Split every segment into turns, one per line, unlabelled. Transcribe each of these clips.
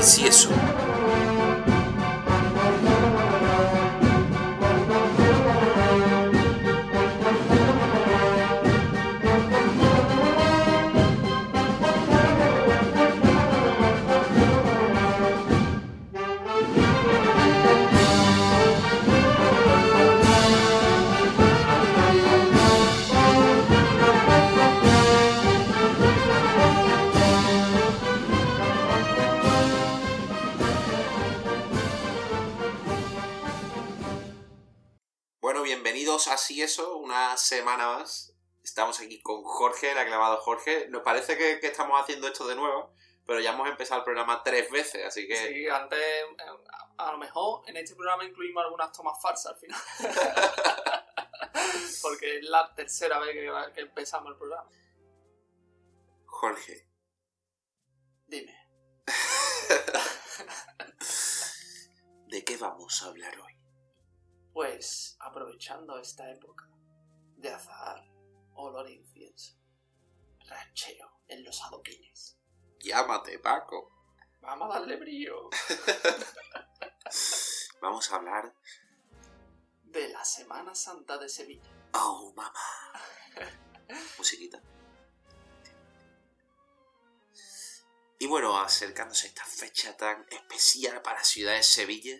El Cieso. Eso, una semana más. Estamos aquí con Jorge, el aclamado Jorge. Nos parece que, que estamos haciendo esto de nuevo, pero ya hemos empezado el programa tres veces, así que
Sí, antes, eh, a, a lo mejor en este programa incluimos algunas tomas falsas al final. Porque es la tercera vez que, que empezamos el programa.
Jorge,
Dime,
¿de qué vamos a hablar hoy?
Pues aprovechando esta época de azahar, olor a incienso, rancheo en los adoquines,
Llámate, Paco.
vamos a darle brillo
Vamos a hablar...
de la Semana Santa de Sevilla.
¡Oh, mamá! Musiquita. Y bueno, acercándose a esta fecha tan especial para ciudad de Sevilla,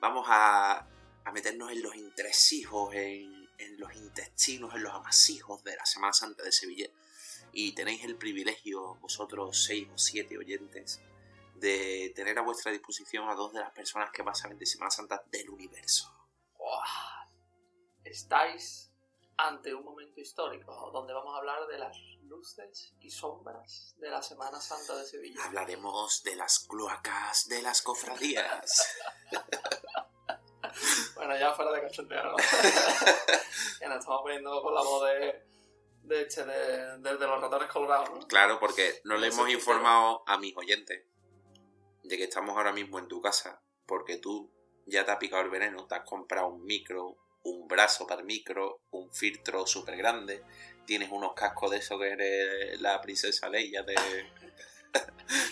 vamos a, a meternos en los entresijos, en, en los intestinos, en los amasijos de la Semana Santa de Sevilla. Y tenéis el privilegio, vosotros seis o siete oyentes, de tener a vuestra disposición a dos de las personas que más saben de Semana Santa del universo.
¡Guau! Estáis ante un momento histórico donde vamos a hablar de las luces y sombras de la Semana Santa de Sevilla.
Hablaremos de las cloacas de las cofradías.
Bueno, ya fuera de cachondeo, ¿no? que nos estamos poniendo con la voz de, de, este, de, de- de los ratones colgados, ¿no?
Claro, porque no le hemos informado a mis oyentes de que estamos ahora mismo en tu casa, porque tú ya te has picado el veneno, te has comprado un micro, un brazo para el micro, un filtro súper grande, tienes unos cascos de eso que eres la princesa Leia de,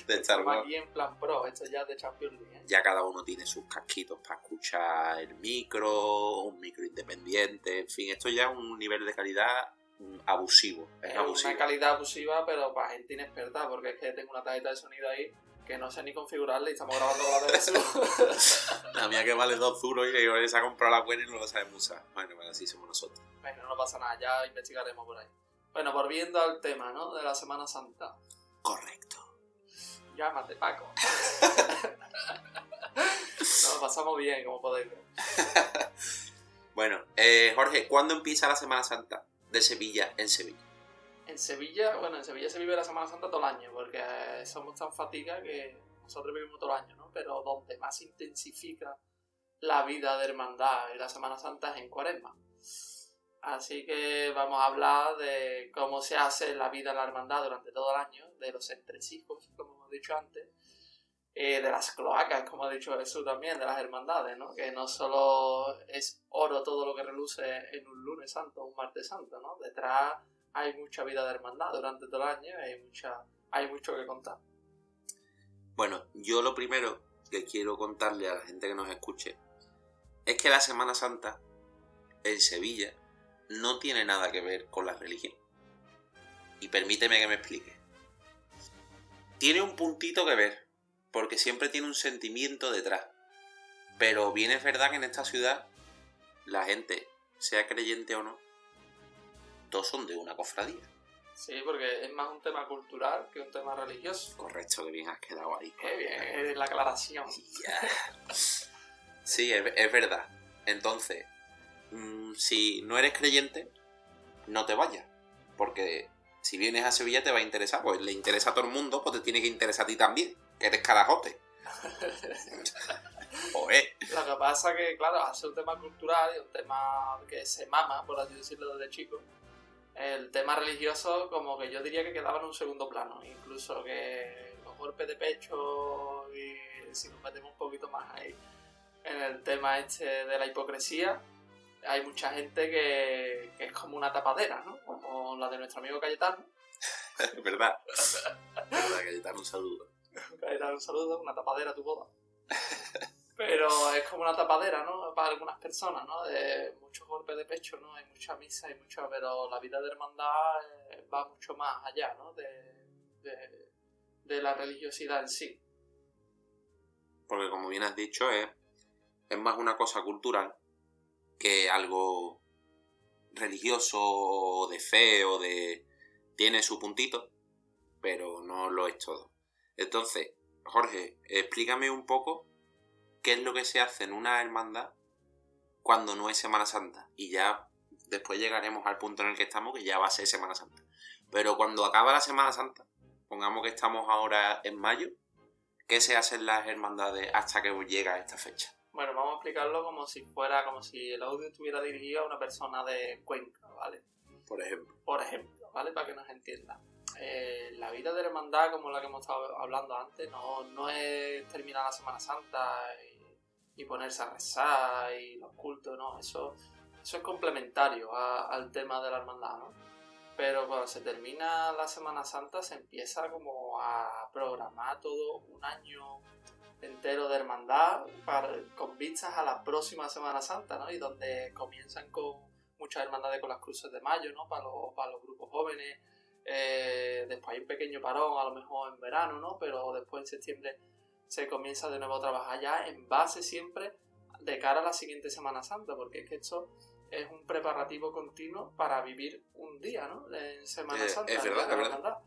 de Star Wars.
aquí en plan pro, esto ya es de Champions League, ¿eh?
Ya cada uno tiene sus casquitos para escuchar el micro, un micro independiente, en fin, esto ya es un nivel de calidad mm, abusivo. Es
Es
abusivo.
una calidad abusiva, pero para gente inexperta, porque es que tengo una tarjeta de sonido ahí que no sé ni configurarla y estamos grabando con la de Jesús.
La mía que vale dos duros y que se ha comprado la buena y no la sabemos usar. Bueno, bueno, así somos nosotros.
Bueno, no pasa nada, ya investigaremos por ahí. Bueno, volviendo al tema, ¿no? De la Semana Santa. Llámate, Paco. Nos pasamos bien, como podéis ver.
Bueno, eh, Jorge, ¿cuándo empieza la Semana Santa de Sevilla en Sevilla?
En Sevilla, bueno, en Sevilla se vive la Semana Santa todo el año, porque somos tan fatiga que nosotros vivimos todo el año, ¿no? Pero donde más se intensifica la vida de hermandad y la Semana Santa es en Cuaresma. Así que vamos a hablar de cómo se hace la vida en la hermandad durante todo el año, de los entresijos, como dicho antes, eh, de las cloacas, como ha dicho Jesús también, de las hermandades, ¿no? Que no solo es oro todo lo que reluce en un lunes santo un martes santo, ¿no? Detrás hay mucha vida de hermandad durante todo el año y hay, mucha, hay mucho que contar.
Bueno, yo lo primero que quiero contarle a la gente que nos escuche es que la Semana Santa en Sevilla no tiene nada que ver con la religión. Y permíteme que me explique. Tiene un puntito que ver, porque siempre tiene un sentimiento detrás. Pero bien es verdad que en esta ciudad la gente, sea creyente o no, todos son de una cofradía.
Sí, porque es más un tema cultural que un tema religioso.
Correcto, que bien has quedado ahí.
Qué bien, es la aclaración.
Sí, es, es verdad. Entonces, mm, si no eres creyente, no te vayas. Porque si vienes a Sevilla te va a interesar. Pues le interesa a todo el mundo, pues te tiene que interesar a ti también. Que eres carajote. Oye,
Lo que pasa que, claro, hace un tema cultural y un tema que se mama, por así decirlo, desde chico. El tema religioso, como que yo diría que quedaba en un segundo plano. Incluso que los golpes de pecho y si nos metemos un poquito más ahí en el tema este de la hipocresía, hay mucha gente que, que es como una tapadera, ¿no? Como la de nuestro amigo Cayetano.
es verdad. Verdad, te un saludo.
un saludo, una tapadera a tu boda. Pero es como una tapadera, ¿no? Para algunas personas, ¿no? De muchos golpes de pecho, ¿no? Hay mucha misa y mucho... Pero la vida de hermandad eh, va mucho más allá, ¿no? De, de, la religiosidad en sí.
Porque como bien has dicho, es, es más una cosa cultural que algo religioso o de fe o de... Tiene su puntito, pero no lo es todo. Entonces, Jorge, explícame un poco qué es lo que se hace en una hermandad cuando no es Semana Santa. Y ya después llegaremos al punto en el que estamos, que ya va a ser Semana Santa. Pero cuando acaba la Semana Santa, pongamos que estamos ahora en mayo, ¿qué se hace en las hermandades hasta que llega esta fecha?
Bueno, vamos a explicarlo como si fuera, como si el audio estuviera dirigido a una persona de Cuenca, ¿vale?
Por ejemplo.
Por ejemplo, ¿vale? Para que nos entiendan. Eh, la vida de la hermandad, como la que hemos estado hablando antes, no, no es terminar la Semana Santa y, ponerse a rezar y los cultos, no, eso, eso es complementario al tema de la hermandad, ¿no? Pero cuando se termina la Semana Santa se empieza como a programar todo un año entero de hermandad con vistas a la próxima Semana Santa, ¿no? Y donde comienzan con muchas hermandades con las cruces de mayo, ¿no? Para los, para los grupos jóvenes, eh, después hay un pequeño parón, a lo mejor en verano, ¿no? Pero después en septiembre se comienza de nuevo a trabajar ya en base siempre de cara a la siguiente Semana Santa, porque es que esto es un preparativo continuo para vivir un día, ¿no? En Semana
eh,
Santa.
Es verdad, es verdad.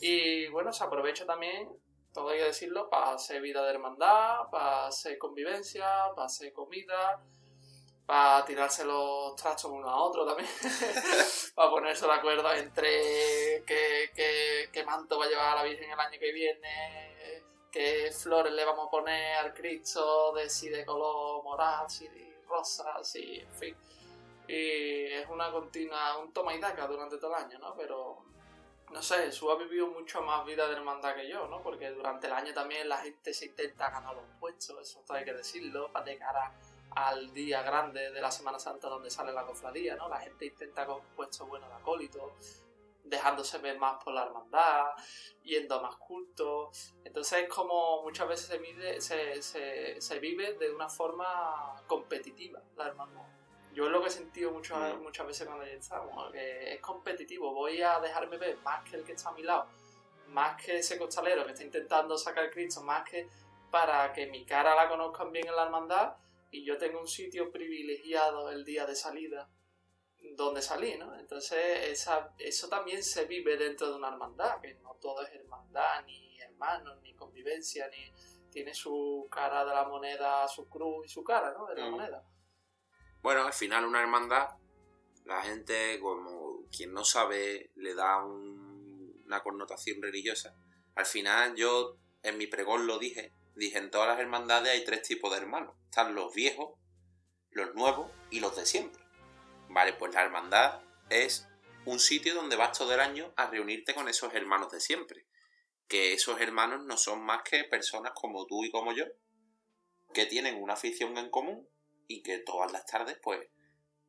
Y bueno, se aprovecha también, todo hay que decirlo, para hacer vida de hermandad, para hacer convivencia, para hacer comida, para tirarse los trastos uno a otro también, para ponerse de acuerdo entre qué, manto va a llevar a la Virgen el año que viene, qué flores le vamos a poner al Cristo, de si de color morado, si de rosa, si, en fin. Y es una continua, un toma y daca durante todo el año, ¿no? Pero, no sé, Jesús ha vivido mucho más vida de hermandad que yo, ¿no? Porque durante el año también la gente se intenta ganar los puestos, eso hay que decirlo, para de cara al día grande de la Semana Santa donde sale la cofradía, ¿no? La gente intenta con puestos buenos de acólito, dejándose ver más por la hermandad, yendo a más cultos. Entonces es como muchas veces se, mide, se, se, vive de una forma competitiva la hermandad. Yo es lo que he sentido muchas, mm. muchas veces cuando estamos, que es competitivo, voy a dejarme ver más que el que está a mi lado, más que ese costalero que está intentando sacar Cristo, más que para que mi cara la conozcan bien en la hermandad, y yo tengo un sitio privilegiado el día de salida donde salí, ¿no? Entonces esa, eso también se vive dentro de una hermandad, que no todo es hermandad, ni hermanos, ni convivencia, ni tiene su cara de la moneda, su cruz y su cara, ¿no? De la mm. moneda.
Bueno, al final una hermandad, la gente, como quien no sabe, le da una connotación religiosa. Al final yo en mi pregón lo dije, Dije, en todas las hermandades hay tres tipos de hermanos. Están los viejos, los nuevos y los de siempre. Vale, pues la hermandad es un sitio donde vas todo el año a reunirte con esos hermanos de siempre. Que esos hermanos no son más que personas como tú y como yo, que tienen una afición en común y que todas las tardes pues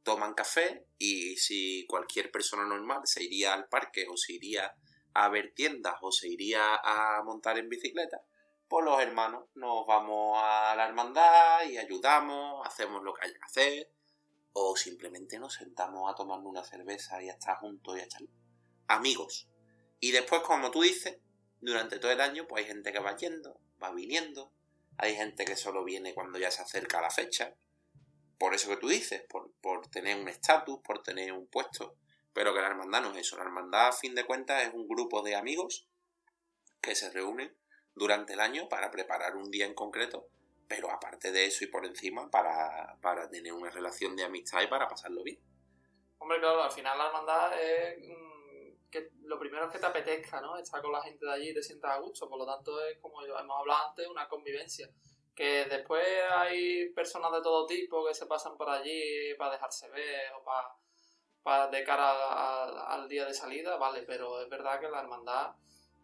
toman café y si cualquier persona normal se iría al parque o se iría a ver tiendas o se iría a montar en bicicleta, pues los hermanos nos vamos a la hermandad y ayudamos, hacemos lo que haya que hacer, o simplemente nos sentamos a tomarnos una cerveza y a estar juntos y a echar amigos. Y después, como tú dices, durante todo el año, pues hay gente que va yendo, va viniendo, hay gente que solo viene cuando ya se acerca la fecha, por eso que tú dices, por, por tener un estatus, por tener un puesto, pero que la hermandad no es eso, la hermandad a fin de cuentas es un grupo de amigos que se reúnen durante el año para preparar un día en concreto, pero aparte de eso y por encima para, tener una relación de amistad y para pasarlo bien.
Hombre, claro, al final la hermandad es mm, que lo primero es que te apetezca, ¿no? Estar con la gente de allí y te sientas a gusto, por lo tanto es como hemos hablado antes, una convivencia. Que después hay personas de todo tipo que se pasan por allí para dejarse ver o para, para de cara al día de salida, vale, pero es verdad que la hermandad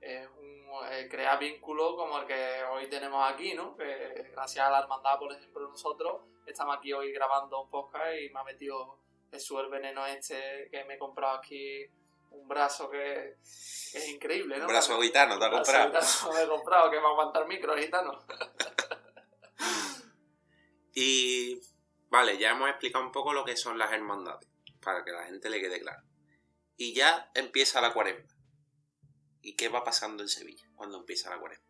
es un, eh, crea vínculos como el que hoy tenemos aquí, ¿no? Que gracias a la hermandad, por ejemplo, nosotros estamos aquí hoy grabando un podcast y me ha metido el veneno este que me he comprado aquí un brazo que, es increíble ¿no?
Un brazo gitano, te ha
Brazo
comprado.
gitano me he comprado, que va a aguantar micro gitano.
Y vale, ya hemos explicado un poco lo que son las hermandades, para que la gente le quede claro. Y ya empieza la cuaresma. ¿Y qué va pasando en Sevilla cuando empieza la cuaresma?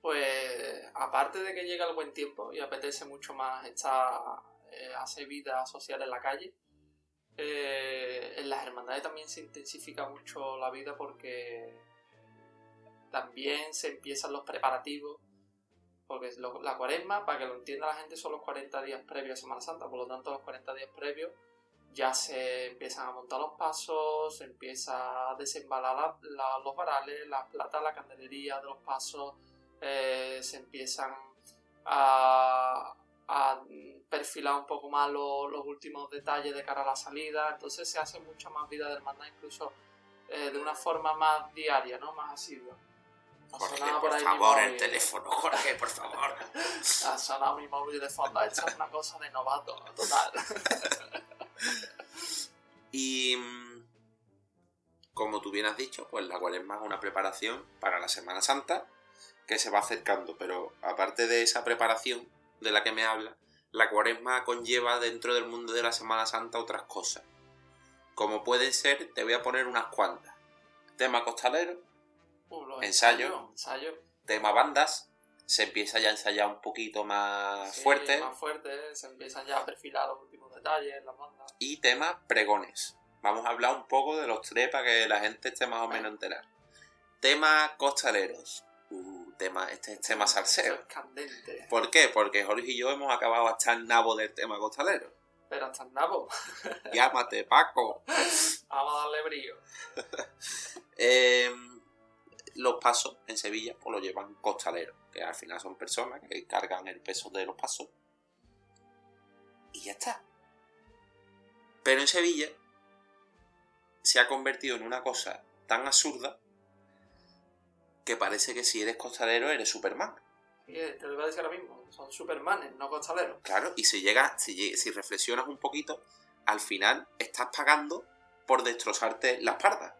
Pues aparte de que llega el buen tiempo y apetece mucho más estar, eh, hacer vida social en la calle, eh, en las hermandades también se intensifica mucho la vida porque también se empiezan los preparativos, porque lo- la cuaresma, para que lo entienda la gente, son los 40 días previos a Semana Santa, por lo tanto los 40 días previos ya se empiezan a montar los pasos, se empieza a desembalar la- la- los varales, las platas, la candelería de los pasos, eh, se empiezan a, a perfilar un poco más lo- los últimos detalles de cara a la salida, entonces se hace mucha más vida de hermandad, incluso eh, de una forma más diaria, ¿no? Más asidua. Ha
Jorge, por favor, el teléfono. Jorge, por favor.
Ha sonado mi móvil de fondo, es una cosa de novato, total.
Y mm, como tú bien has dicho, pues la cuaresma es una preparación para la Semana Santa que se va acercando. Pero aparte de esa preparación de la que me habla, la cuaresma conlleva dentro del mundo de la Semana Santa otras cosas. Como pueden ser, te voy a poner unas cuantas. Tema costalero,
Uh, los ensayos.
tema bandas, se empieza ya a ensayar un poquito más
Sí,
fuerte.
Más fuerte, se empiezan ya a perfilar los últimos detalles, las bandas.
y tema pregones. Vamos a hablar un poco de los tres para que la gente esté más o menos enterada. Tema costaleros. Uh, tema, este es tema
Esto
salseo.
es candente.
¿Por qué? Porque Jorge y yo hemos acabado hasta el nabo del tema costalero.
Pero hasta el nabo.
Llámate, Paco.
Vamos a darle brillo.
Eh, los pasos en Sevilla pues lo llevan costaleros, que al final son personas que cargan el peso de los pasos. Y ya está. Pero en Sevilla se ha convertido en una cosa tan absurda que parece que si eres costalero eres Superman.
Te lo iba a decir ahora mismo. Son supermanes, no costaleros.
Claro, y si llega, si, si reflexionas un poquito, al final estás pagando por destrozarte la espalda.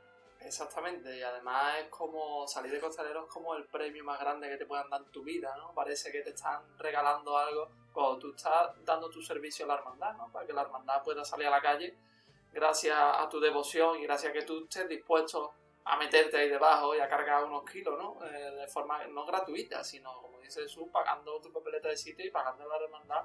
Exactamente, y además es como salir de costalero es como el premio más grande que te puedan dar en tu vida, ¿no? Parece que te están regalando algo cuando tú estás dando tu servicio a la hermandad, ¿no? Para que la hermandad pueda salir a la calle gracias a tu devoción y gracias a que tú estés dispuesto a meterte ahí debajo y a cargar unos kilos, ¿no? Eh, de forma no gratuita, sino, como dice Jesús, pagando tu papeleta de sitio y pagando a la hermandad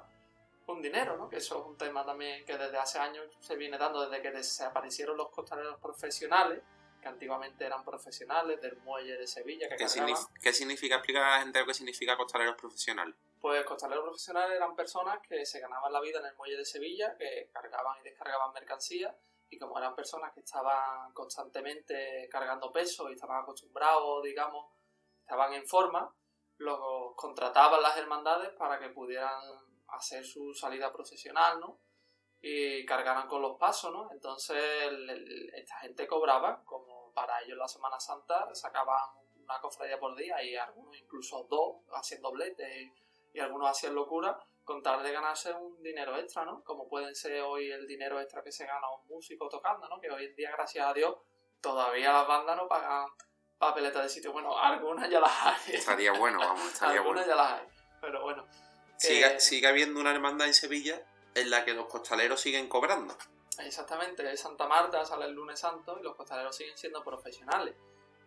un dinero, ¿no? Que eso es un tema también que desde hace años se viene dando, desde que desaparecieron los costaleros profesionales, que antiguamente eran profesionales del muelle de Sevilla, que
¿Qué, signif- qué significa? Explicar a la gente lo que significa costaleros profesionales.
Pues costaleros profesionales eran personas que se ganaban la vida en el muelle de Sevilla, que cargaban y descargaban mercancías, y como eran personas que estaban constantemente cargando peso y estaban acostumbrados, digamos, estaban en forma, los contrataban las hermandades para que pudieran hacer su salida procesional, ¿no? Y cargaran con los pasos, ¿no? Entonces el- el- esta gente cobraba, para ellos la Semana Santa sacaban una cofradía por día y algunos incluso dos, hacían dobletes y, algunos hacían locura con tal de ganarse un dinero extra, ¿no? Como pueden ser hoy el dinero extra que se gana un músico tocando, ¿no? Que hoy en día, gracias a Dios, todavía las bandas no pagan papeletas de sitio. Bueno, algunas ya las hay.
Estaría bueno, vamos, estaría
algunas
bueno.
ya las hay. Pero bueno.
Sigue, sigue habiendo una hermandad en Sevilla en la que los costaleros siguen cobrando.
Exactamente, es Santa Marta sale el lunes santo y los costaleros siguen siendo profesionales.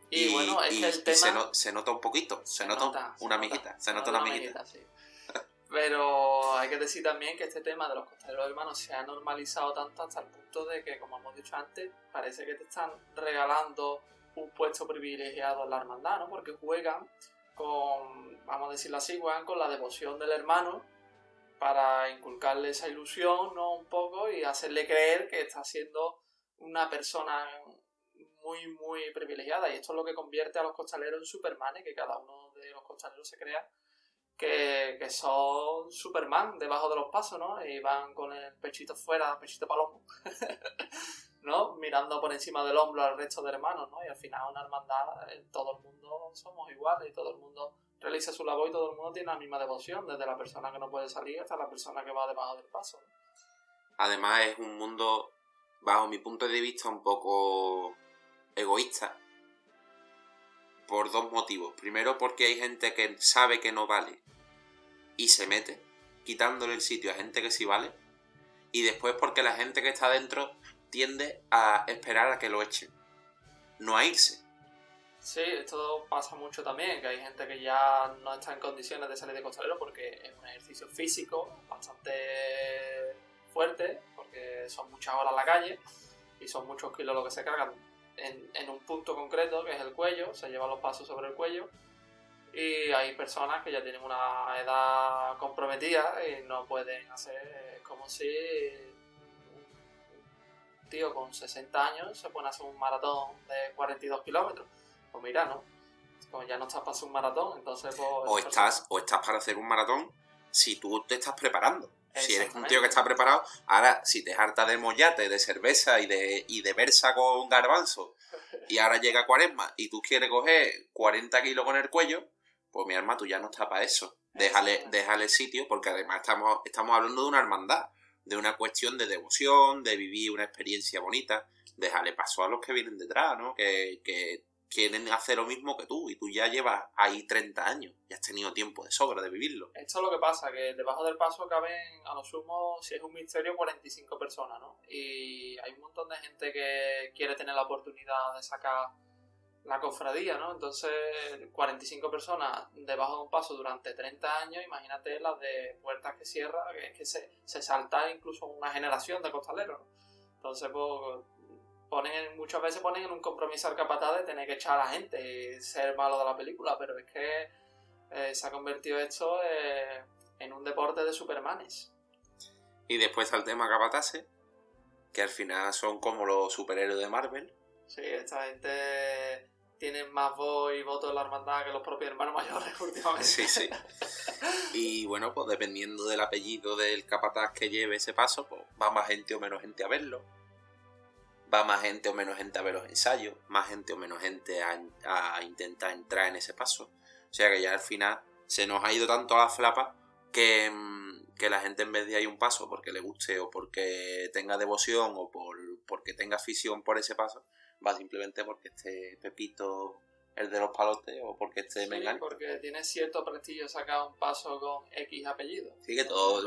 Y,
Y,
bueno, es
y-
que el tema...
se, no- se nota un poquito, se, nota, una amiguita, se nota una amiguita.
sí. Pero hay que decir también que este tema de los costaleros hermanos se ha normalizado tanto hasta el punto de que, como hemos dicho antes, parece que te están regalando un puesto privilegiado en la hermandad, ¿no? Porque juegan con, vamos a decirlo así, juegan con la devoción del hermano para inculcarle esa ilusión, ¿no? Un poco y hacerle creer que está siendo una persona muy, muy privilegiada. Y esto es lo que convierte a los costaleros en supermanes, que cada uno de los costaleros se crea que, que son Superman debajo de los pasos, ¿no? Y van con el pechito fuera, pechito palomo, ¿no? Mirando por encima del hombro al resto de hermanos, ¿no? Y al final una hermandad, eh, todo el mundo somos iguales y todo el mundo realiza su labor y todo el mundo tiene la misma devoción, desde la persona que no puede salir hasta la persona que va debajo del paso.
Además es un mundo, bajo mi punto de vista, un poco egoísta. por dos motivos. Primero porque hay gente que sabe que no vale y se mete, quitándole el sitio a gente que sí vale. Y después porque la gente que está dentro tiende a esperar a que lo echen, no a irse.
Sí, esto pasa mucho también, que hay gente que ya no está en condiciones de salir de costalero porque es un ejercicio físico bastante fuerte, porque son muchas horas en la calle y son muchos kilos lo que se cargan en, en un punto concreto, que es el cuello, se llevan los pasos sobre el cuello. Y hay personas que ya tienen una edad comprometida y no pueden hacer, como si un tío con 60 años se pone a hacer un maratón de 42 kilómetros. Pues mira, ¿no? Como ya no estás para hacer un maratón, entonces pues...
O estás, o estás para hacer un maratón si tú te estás preparando. Si eres un tío que está preparado, ahora si te harta de mollate, de cerveza y de, y de versa con garbanzo, y ahora llega cuaresma y tú quieres coger 40 kilos con el cuello, pues mi arma tú ya no estás para eso. Déjale, déjale sitio, porque además estamos, estamos hablando de una hermandad, de una cuestión de devoción, de vivir una experiencia bonita. Déjale paso a los que vienen detrás, ¿no? Que, que quieren hacer lo mismo que tú y tú ya llevas ahí 30 años y has tenido tiempo de sobra de vivirlo.
Esto es lo que pasa, que debajo del paso caben a lo sumo, si es un misterio, 45 personas, ¿no? Y hay un montón de gente que quiere tener la oportunidad de sacar la cofradía, ¿no? Entonces, 45 personas debajo de un paso durante 30 años, imagínate las de puertas que cierra, que es que se, se salta incluso una generación de costaleros, ¿no? Entonces, pues ponen muchas veces ponen en un compromiso al capataz de tener que echar a la gente y ser malo de la película, pero es que eh, se ha convertido esto eh, en un deporte de supermanes.
Y después está el tema capataces, que al final son como los superhéroes de Marvel.
Sí, esta gente tiene más voz y voto en la hermandad que los propios hermanos mayores últimamente.
Sí, sí. Y bueno, pues dependiendo del apellido del capataz que lleve ese paso, pues va más gente o menos gente a verlo va más gente o menos gente a ver los ensayos, más gente o menos gente a, intentar entrar en ese paso. O sea que ya al final se nos ha ido tanto a la flapa que, mm, que la gente en vez de ir un paso porque le guste o porque tenga devoción o por, porque tenga afición por ese paso, va simplemente porque este Pepito el de los palotes o porque este
sí, porque tiene cierto prestigio sacar un paso con X apellido.
Sí, que todos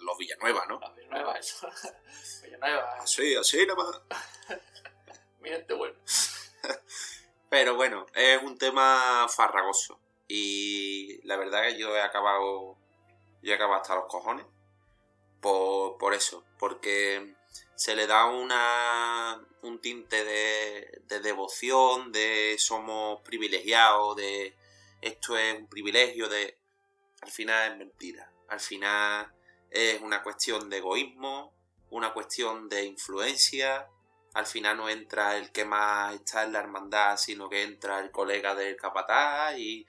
los Villanueva, ¿no?
Los Villanueva, eso. Villanueva.
Así, así nomás.
Mi gente bueno.
Pero bueno, es un tema farragoso. Y la verdad que yo he acabado. Yo he acabado hasta los cojones. Por, por eso. Porque se le da una, tinte de, de devoción, de somos privilegiados, de esto es un privilegio, de... Al final es mentira. Al final es una cuestión de egoísmo, una cuestión de influencia. Al final no entra el que más está en la hermandad, sino que entra el colega del capataz y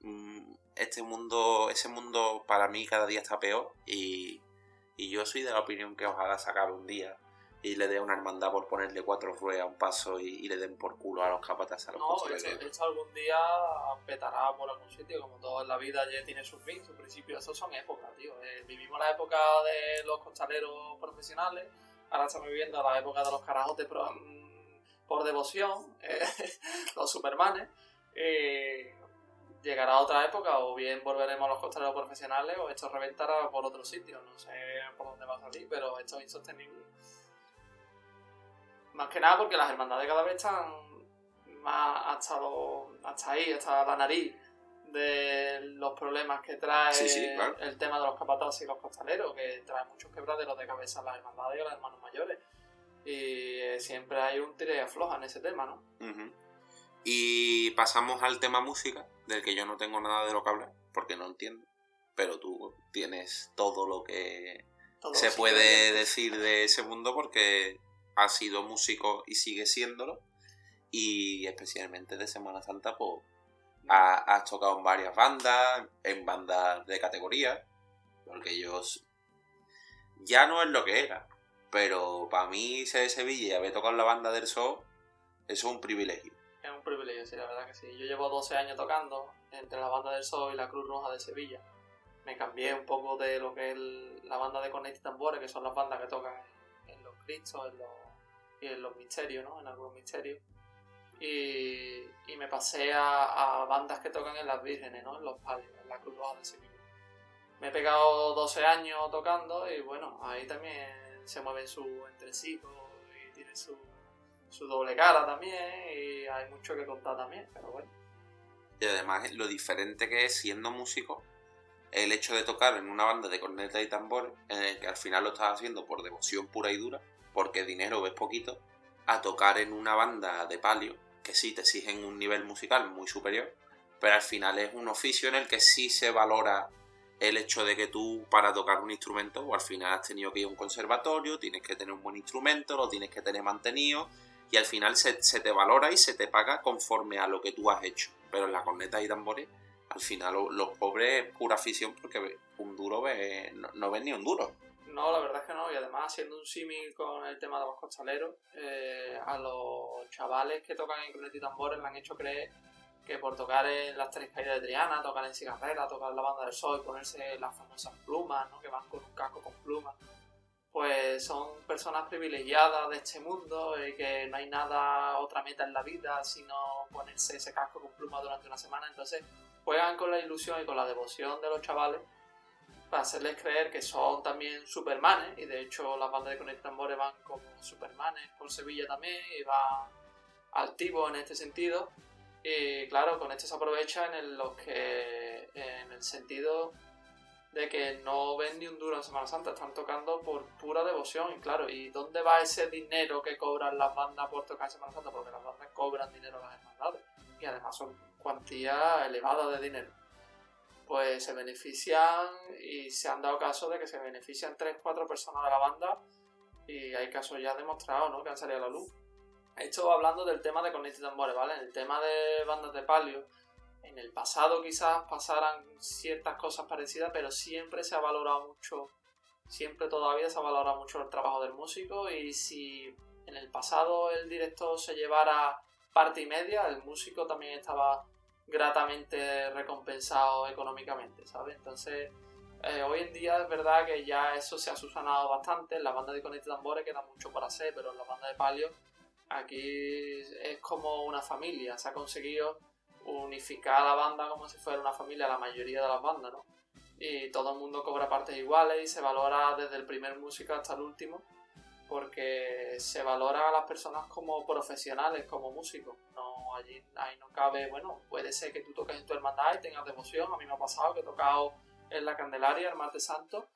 mm, este mundo, ese mundo para mí cada día está peor y y yo soy de la opinión que ojalá se acabe un día y le dé una hermandad por ponerle cuatro ruedas a un paso y, le den por culo a los capatazes a los
No, esto, algún día petará por algún sitio, como todo en la vida ya tiene su fin, su principio. Eso son épocas, tío. Eh, vivimos la época de los costaleros profesionales, ahora estamos viviendo la época de los carajos de mm, por devoción, eh, los supermanes. Eh, llegará otra época o bien volveremos a los costaleros profesionales o esto reventará por otro sitio. No sé por dónde va a salir, pero esto es insostenible. Más que nada porque las hermandades cada vez están más hasta, hasta ahí, hasta la nariz de los problemas que trae el tema de los capataces y los costaleros, que trae muchos quebraderos de cabeza a las hermandades y a los hermanos mayores. Y eh, siempre hay un tire afloja en ese tema, ¿no?
Y pasamos al tema música, del que yo no tengo nada de lo que hablar, porque no entiendo. Pero tú tienes todo lo que se puede decir de ese mundo porque has sido músico y sigue siéndolo. Y especialmente de Semana Santa, pues has, tocado en varias bandas, en bandas de categoría, porque ellos ya no es lo que era. Pero para mí ser de Sevilla y haber tocado en la banda del Sol, eso es un privilegio.
Es un privilegio, sí, la verdad que sí. Yo llevo 12 años tocando entre la banda del Sol y la Cruz Roja de Sevilla. Me cambié un poco de lo que es la banda de Connect Tambores, que son las bandas que tocan en, los Cristos en los, en los misterios, ¿no? En algunos misterios. y, y me pasé a, bandas que tocan en las vírgenes, ¿no? En los palios, en la Cruz Roja de Sevilla. Me he pegado 12 años tocando y bueno, ahí también se mueven su entresijos y tiene su, su doble cara también y hay mucho que contar también, pero bueno.
Y además lo diferente que es siendo músico el hecho de tocar en una banda de corneta y tambores, en el que al final lo estás haciendo por devoción pura y dura, porque dinero ves poquito, a tocar en una banda de palio, que sí te exigen un nivel musical muy superior, pero al final es un oficio en el que sí se valora el hecho de que tú para tocar un instrumento, o al final has tenido que ir a un conservatorio, tienes que tener un buen instrumento, lo tienes que tener mantenido, y al final se, te valora y se te paga conforme a lo que tú has hecho. Pero en la corneta y tambores al final los pobres pura afición porque un duro ve, no, ven ni un duro.
No, la verdad es que no, y además haciendo un símil con el tema de los costaleros, eh, a los chavales que tocan en cornet y tambores le han hecho creer que por tocar en las tres caídas de Triana, tocar en cigarrera, tocar en la banda del sol, ponerse las famosas plumas, ¿no? que van con un casco con plumas, pues son personas privilegiadas de este mundo y que no hay nada, otra meta en la vida sino ponerse ese casco con plumas durante una semana. Entonces juegan con la ilusión y con la devoción de los chavales para hacerles creer que son también supermanes y de hecho las bandas de Conect Tambores van como supermanes por Sevilla también y van activos en este sentido y claro, con esto se aprovechan en los que en el sentido de que no ven ni un duro en Semana Santa, están tocando por pura devoción y claro, ¿y dónde va ese dinero que cobran las bandas por tocar en Semana Santa? Porque las bandas cobran dinero a las hermandades y además son cuantía elevada de dinero. Pues se benefician y se han dado casos de que se benefician 3-4 personas de la banda y hay casos ya demostrados, ¿no? Que han salido a la luz. Esto hablando del tema de Cornetas Tambores, ¿vale? En el tema de bandas de palio, en el pasado quizás pasaran ciertas cosas parecidas, pero siempre se ha valorado mucho, siempre todavía se ha valorado mucho el trabajo del músico y si en el pasado el director se llevara parte y media, el músico también estaba gratamente recompensado económicamente, ¿sabes? Entonces, eh, hoy en día es verdad que ya eso se ha susanado bastante. En la banda de Conecte Tambores queda mucho por hacer, pero en la banda de Palio aquí es como una familia. Se ha conseguido unificar la banda como si fuera una familia, la mayoría de las bandas, ¿no? Y todo el mundo cobra partes iguales y se valora desde el primer músico hasta el último porque se valora a las personas como profesionales, como músicos. No, allí ahí no cabe, bueno, puede ser que tú toques en tu hermandad y tengas devoción. A mí me ha pasado que he tocado en la Candelaria el martes santo,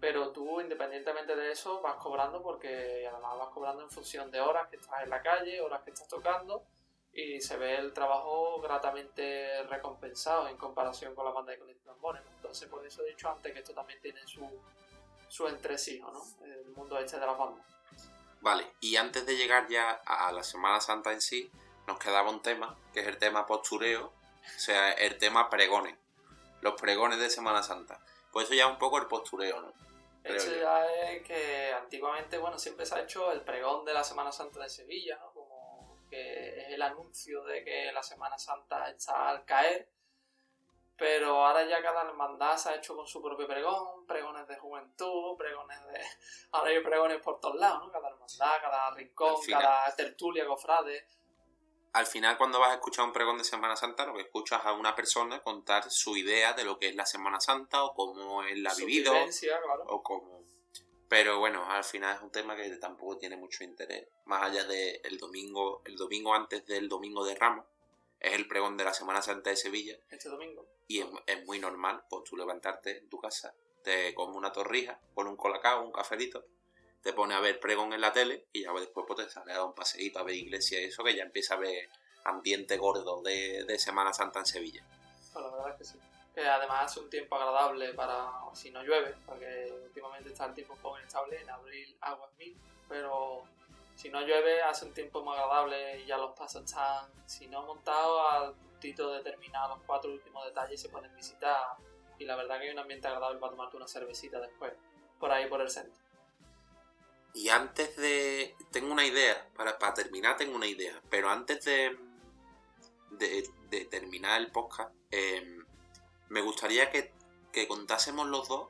pero tú independientemente de eso vas cobrando porque además vas cobrando en función de horas que estás en la calle, horas que estás tocando y se ve el trabajo gratamente recompensado en comparación con la banda de Conecta Entonces por eso he dicho antes que esto también tiene su su entresijo, ¿no? El mundo este de las bandas.
Vale, y antes de llegar ya a la Semana Santa en sí, nos quedaba un tema, que es el tema postureo, o sea, el tema pregones, los pregones de Semana Santa. Pues eso ya es un poco el postureo, ¿no?
Eso ya es que antiguamente, bueno, siempre se ha hecho el pregón de la Semana Santa de Sevilla, ¿no? Como que es el anuncio de que la Semana Santa está al caer pero ahora ya cada hermandad se ha hecho con su propio pregón, pregones de juventud, pregones de... Ahora hay pregones por todos lados, ¿no? Cada hermandad, cada rincón, cada tertulia, cofrade.
Al final cuando vas a escuchar un pregón de Semana Santa, lo que escuchas a una persona contar su idea de lo que es la Semana Santa o cómo él la ha vivido.
claro.
O cómo... Pero bueno, al final es un tema que tampoco tiene mucho interés. Más allá del domingo, el domingo antes del domingo de Ramos, es el pregón de la Semana Santa de Sevilla.
Este domingo.
Y es, muy normal, pues tú levantarte en tu casa, te comes una torrija, pones un colacao, un cafelito, te pones a ver pregón en la tele y ya después pues, te sales a dar un paseíto a ver iglesia y eso, que ya empieza a ver ambiente gordo de, Semana Santa en Sevilla.
Pues la verdad es que sí. Que además es un tiempo agradable para si no llueve, porque últimamente está el tiempo un poco inestable, en abril aguas mil, pero si no llueve hace un tiempo muy agradable y ya los pasos están, si no montados, al puntito de terminar los cuatro últimos detalles se pueden visitar. Y la verdad que hay un ambiente agradable para tomarte una cervecita después, por ahí por el centro.
Y antes de... Tengo una idea, para, para terminar tengo una idea, pero antes de, de, terminar el podcast, em, me gustaría que, que contásemos los dos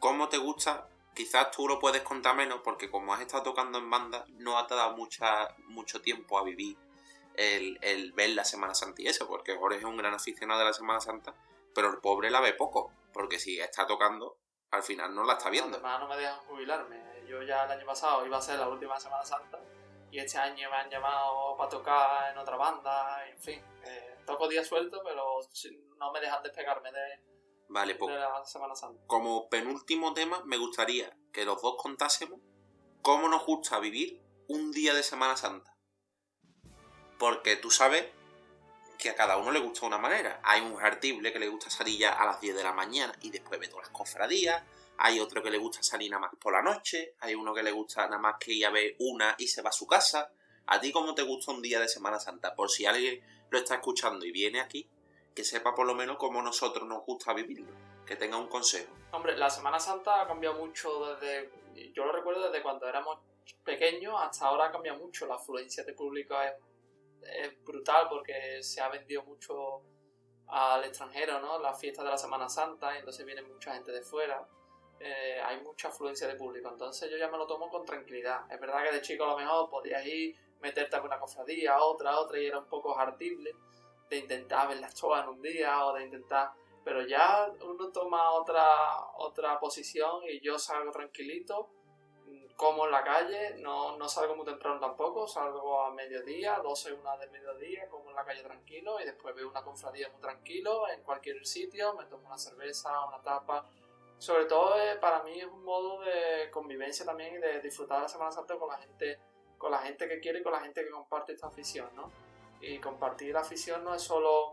cómo te gusta quizás tú lo puedes contar menos porque como has estado tocando en banda, no te dado mucha, mucho tiempo a vivir el, el ver la Semana Santa y eso, porque Jorge es un gran aficionado de la Semana Santa, pero el pobre la ve poco, porque si está tocando, al final no la está viendo.
Además no me dejan jubilarme. Yo ya el año pasado iba a ser la última Semana Santa y este año me han llamado para tocar en otra banda, en fin. Eh, toco días sueltos, pero no me dejan despegarme de,
Vale, pues
de la Semana Santa.
como penúltimo tema, me gustaría que los dos contásemos cómo nos gusta vivir un día de Semana Santa. Porque tú sabes que a cada uno le gusta una manera. Hay un artible que le gusta salir ya a las 10 de la mañana y después ve todas las cofradías. Hay otro que le gusta salir nada más por la noche. Hay uno que le gusta nada más que ir a ver una y se va a su casa. ¿A ti cómo te gusta un día de Semana Santa? Por si alguien lo está escuchando y viene aquí, que sepa por lo menos cómo nosotros nos gusta vivirlo. Que tenga un consejo.
Hombre, la Semana Santa ha cambiado mucho desde. Yo lo recuerdo desde cuando éramos pequeños hasta ahora ha cambiado mucho. La afluencia de público es, es brutal porque se ha vendido mucho al extranjero, ¿no? Las fiestas de la Semana Santa, y entonces viene mucha gente de fuera. Eh, hay mucha afluencia de público, entonces yo ya me lo tomo con tranquilidad. Es verdad que de chico a lo mejor podías ir, meterte a una cofradía, otra, otra, y era un poco hartible de intentar verlas todas en un día o de intentar pero ya uno toma otra otra posición y yo salgo tranquilito mm, como en la calle no, no salgo muy temprano tampoco salgo a mediodía 12 una de mediodía como en la calle tranquilo y después veo una confradía muy tranquilo en cualquier sitio me tomo una cerveza una tapa sobre todo eh, para mí es un modo de convivencia también y de disfrutar la Semana Santa con la gente con la gente que quiere y con la gente que comparte esta afición ¿no? y compartir la afición no es solo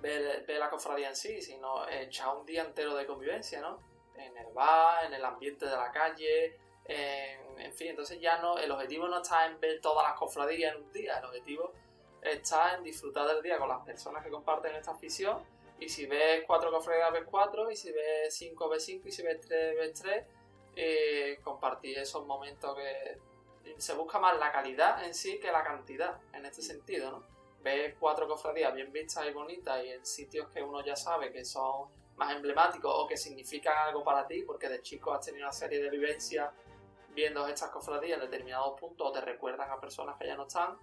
ver, la cofradía en sí, sino echar un día entero de convivencia, ¿no? En el bar, en el ambiente de la calle, en, en fin, entonces ya no, el objetivo no está en ver todas las cofradías en un día, el objetivo está en disfrutar del día con las personas que comparten esta afición y si ves cuatro cofradías ves cuatro y si ves cinco ves cinco y si ves tres ves tres eh, compartir esos momentos que se busca más la calidad en sí que la cantidad en este sentido, ¿no? Ves cuatro cofradías bien vistas y bonitas y en sitios que uno ya sabe que son más emblemáticos o que significan algo para ti porque de chico has tenido una serie de vivencias viendo estas cofradías en determinados puntos o te recuerdan a personas que ya no están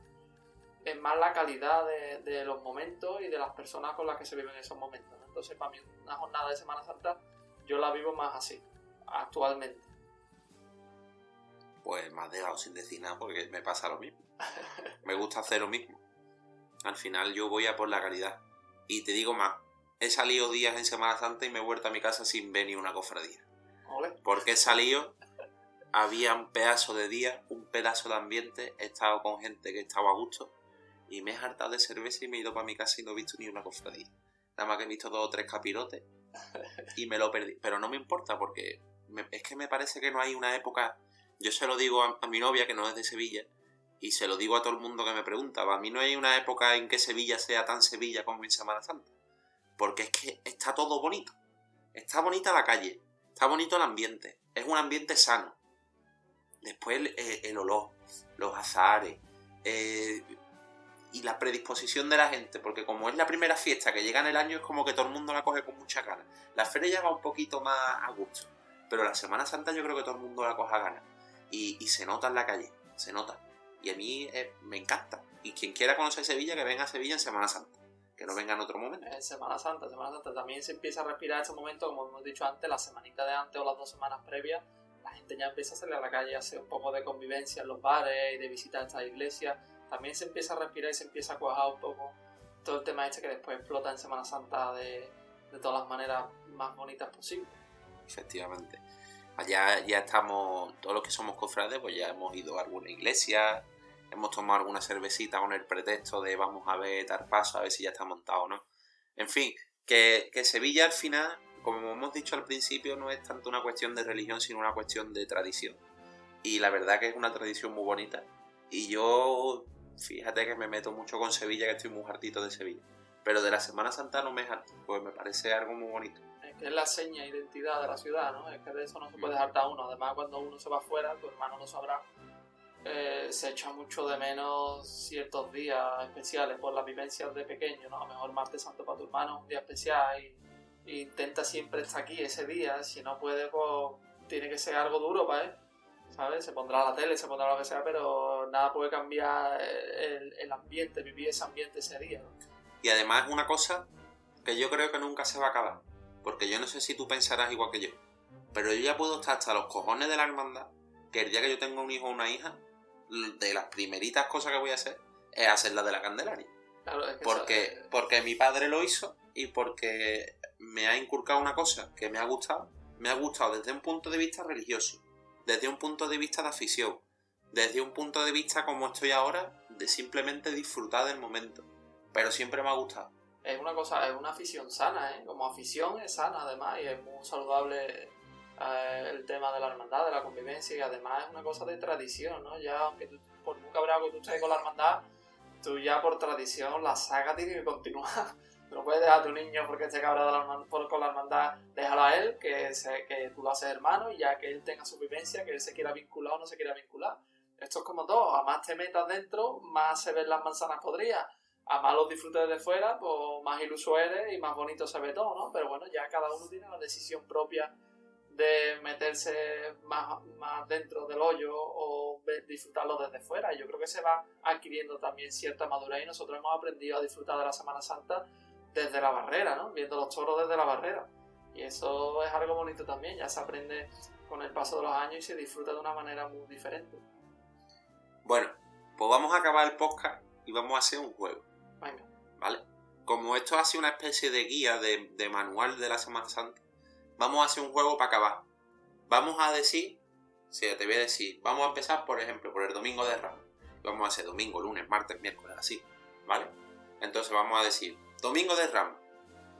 es más la calidad de, de los momentos y de las personas con las que se viven esos momentos. ¿no? Entonces, para mí, una jornada de Semana Santa, yo la vivo más así, actualmente.
Pues me has dejado sin decir nada porque me pasa lo mismo. Me gusta hacer lo mismo. Al final yo voy a por la calidad. Y te digo más, he salido días en Semana Santa y me he vuelto a mi casa sin ver ni una cofradía.
¿Ole?
Porque he salido, había un pedazo de día, un pedazo de ambiente, he estado con gente que estaba a gusto y me he hartado de cerveza y me he ido para mi casa y no he visto ni una cofradía. Nada más que he visto dos o tres capirotes y me lo perdí. Pero no me importa porque es que me parece que no hay una época. Yo se lo digo a, mi novia que no es de Sevilla y se lo digo a todo el mundo que me pregunta. A mí no hay una época en que Sevilla sea tan Sevilla como en Semana Santa. Porque es que está todo bonito. Está bonita la calle, está bonito el ambiente, es un ambiente sano. Después el, eh, el olor, los azares eh, y la predisposición de la gente, porque como es la primera fiesta que llega en el año, es como que todo el mundo la coge con mucha ganas. La feria ya va un poquito más a gusto, pero la Semana Santa yo creo que todo el mundo la coge a ganas. Y, y se nota en la calle, se nota. Y a mí eh, me encanta. Y quien quiera conocer Sevilla, que venga a Sevilla en Semana Santa. Que no venga en otro momento.
En Semana Santa, Semana Santa también se empieza a respirar este momento, como hemos dicho antes, la semanita de antes o las dos semanas previas, la gente ya empieza a salir a la calle a hacer un poco de convivencia en los bares y de visitar estas iglesias. También se empieza a respirar y se empieza a cuajar un poco todo el tema este que después explota en Semana Santa de, de todas las maneras más bonitas posibles.
Efectivamente. Allá ya estamos, todos los que somos cofrades, pues ya hemos ido a alguna iglesia, hemos tomado alguna cervecita con el pretexto de vamos a ver dar paso, a ver si ya está montado o no. En fin, que, que Sevilla al final, como hemos dicho al principio, no es tanto una cuestión de religión, sino una cuestión de tradición. Y la verdad que es una tradición muy bonita. Y yo, fíjate que me meto mucho con Sevilla, que estoy muy hartito de Sevilla. Pero de la Semana Santa no me harto, pues me parece algo muy bonito.
Es que es la seña, identidad de la ciudad, ¿no? Es que de eso no se puede hartar uno. Además, cuando uno se va afuera, tu hermano lo sabrá, eh, se echa mucho de menos ciertos días especiales por las vivencias de pequeño, ¿no? A lo mejor martes santo para tu hermano es un día especial y, y intenta siempre estar aquí ese día. Si no puede, pues tiene que ser algo duro para él. ¿Sabes? Se pondrá la tele, se pondrá lo que sea, pero nada puede cambiar el, el ambiente, vivir ese ambiente ese día, ¿no?
Y además es una cosa que yo creo que nunca se va a acabar. Porque yo no sé si tú pensarás igual que yo. Pero yo ya puedo estar hasta los cojones de la hermandad. Que el día que yo tenga un hijo o una hija, de las primeritas cosas que voy a hacer es hacer la de la Candelaria.
Claro, es que
Porque,
eso-
porque mi padre lo hizo y porque me ha inculcado una cosa que me ha gustado. Me ha gustado desde un punto de vista religioso, desde un punto de vista de afición, desde un punto de vista como estoy ahora, de simplemente disfrutar del momento. Pero siempre me ha gustado.
es una cosa, es una afición sana, ¿eh? Como afición es sana además y es muy saludable eh, el tema de la hermandad, de la convivencia y además es una cosa de tradición, ¿no? Ya aunque tú, por muy cabreado que tú estés con la hermandad, tú ya por tradición la saga tiene que continuar. No puedes dejar a tu niño porque esté cabreado por- con la hermandad, déjalo a él, que, se- que tú lo haces hermano y ya que él tenga su vivencia, que él se quiera vincular o no se quiera vincular. Esto es como todo, a más te metas dentro, más se ven las manzanas podridas a más los disfrutes de fuera, pues más iluso eres y más bonito se ve todo, ¿no? Pero bueno, ya cada uno tiene la decisión propia de meterse más, más dentro del hoyo o disfrutarlo desde fuera. Yo creo que se va adquiriendo también cierta madurez y nosotros hemos aprendido a disfrutar de la Semana Santa desde la barrera, ¿no? Viendo los toros desde la barrera. Y eso es algo bonito también, ya se aprende con el paso de los años y se disfruta de una manera muy diferente.
Bueno, pues vamos a acabar el podcast y vamos a hacer un juego,
Venga,
¿vale? Como esto ha sido una especie de guía de, de manual de la Semana Santa, vamos a hacer un juego para acabar. Vamos a decir, si te voy a decir, vamos a empezar, por ejemplo, por el domingo de Ramos. Vamos a hacer domingo, lunes, martes, miércoles, así, ¿vale? Entonces vamos a decir, domingo de Ramos,